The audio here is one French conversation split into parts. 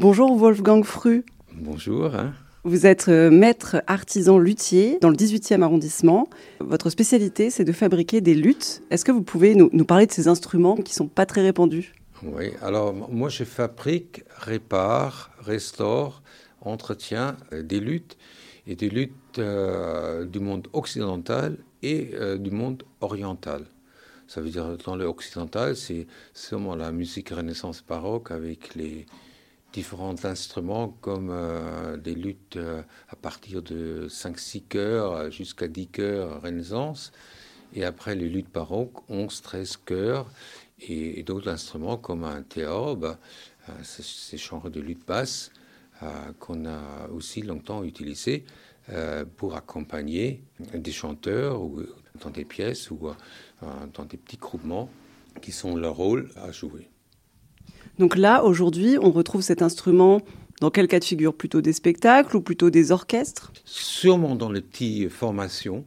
Bonjour Wolfgang Fru. Bonjour. Hein. Vous êtes euh, maître artisan luthier dans le 18e arrondissement. Votre spécialité, c'est de fabriquer des luttes. Est-ce que vous pouvez nous, parler de ces instruments qui ne sont pas très répandus? Oui, alors moi je fabrique, répare, restaure, entretiens euh, des luttes et des luttes euh, du monde occidental et du monde oriental. Ça veut dire dans l'occidental, c'est seulement la musique renaissance baroque avec les différents instruments comme euh, des luttes euh, à partir de 5-6 chœurs jusqu'à 10 chœurs renaissance. Et après les luttes baroques, 11-13 chœurs et, d'autres instruments comme un théorbe, euh, ces genres de lutte basse qu'on a aussi longtemps utilisé pour accompagner des chanteurs ou dans des pièces ou dans des petits groupements qui sont leur rôle à jouer. Donc là, aujourd'hui, on retrouve cet instrument dans quel cas de figure? Plutôt des spectacles ou plutôt des orchestres? Sûrement dans les petites formations.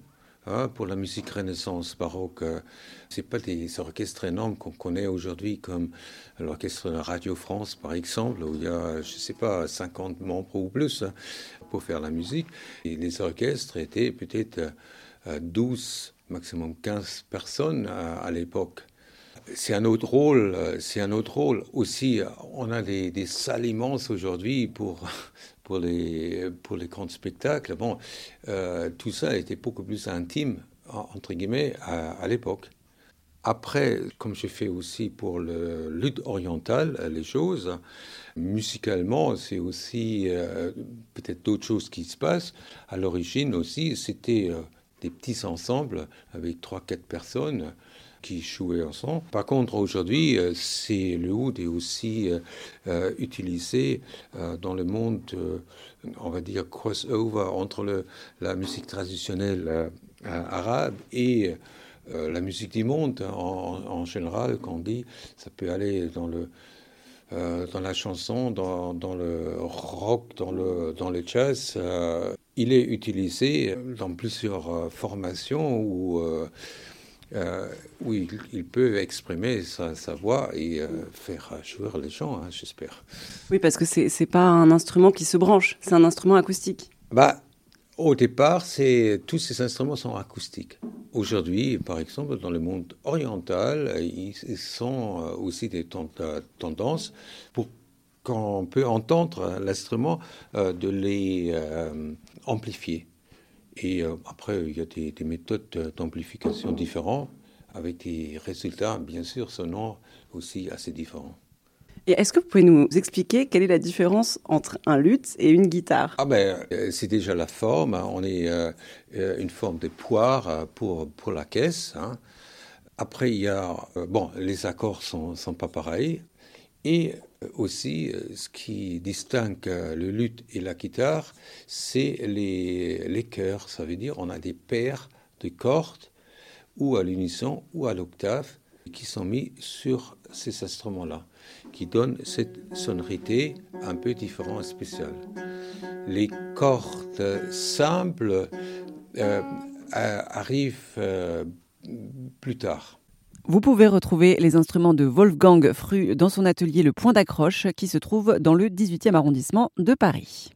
Hein, pour la musique renaissance baroque, euh, c'est pas des orchestres énormes qu'on connaît aujourd'hui comme l'orchestre Radio France par exemple, où il y a, je sais pas, 50 membres ou plus hein, pour faire la musique. Les orchestres étaient peut-être 12, euh, maximum 15 personnes à l'époque c'est un autre rôle. Euh, c'est un autre rôle aussi. On a des, salles immenses aujourd'hui pour pour les pour les grands spectacles. Bon, euh, tout ça était beaucoup plus intime entre guillemets à, l'époque. Après, comme je fais aussi pour le lutte orientale, les choses, musicalement, c'est aussi euh, peut-être d'autres choses qui se passent. À l'origine aussi, c'était des petits ensembles avec trois, quatre personnes qui jouaient ensemble. Par contre, aujourd'hui, euh, c'est le oud est aussi euh, euh, utilisé dans le monde, on va dire, crossover entre la musique traditionnelle arabe et la musique du monde en, général, quand on dit, ça peut aller dans le dans la chanson, dans, dans, le rock, dans le, dans le jazz. il est utilisé dans plusieurs formations où euh, oui, il peut exprimer sa, voix et euh, faire jouer les gens, hein, j'espère. Oui, parce que c'est n'est pas un instrument qui se branche, c'est un instrument acoustique. Bah, au départ, tous ces instruments sont acoustiques. Aujourd'hui, par exemple, dans le monde oriental, ils sont euh, aussi des tendances pour qu'on peut entendre l'instrument de les amplifier. Et euh, après, il y a des, méthodes d'amplification différentes, avec des résultats, bien sûr, sonores aussi assez différents. Et est-ce que vous pouvez nous expliquer quelle est la différence entre un luth et une guitare? Ah ben, euh, c'est déjà la forme. Hein. On est euh, une forme de poire pour, pour la caisse. Hein. Après, il y a... bon, les accords sont, sont pas pareils. Et aussi, euh, ce qui distingue euh, le luth et la guitare, c'est les, les chœurs. Ça veut dire on a des paires de cordes, ou à l'unisson ou à l'octave, qui sont mis sur ces instruments-là, qui donnent cette sonorité un peu différente et spéciale. Les cordes simples euh, arrivent plus tard. Vous pouvez retrouver les instruments de Wolfgang Fru dans son atelier Le Point d'accroche qui se trouve dans le 18e arrondissement de Paris.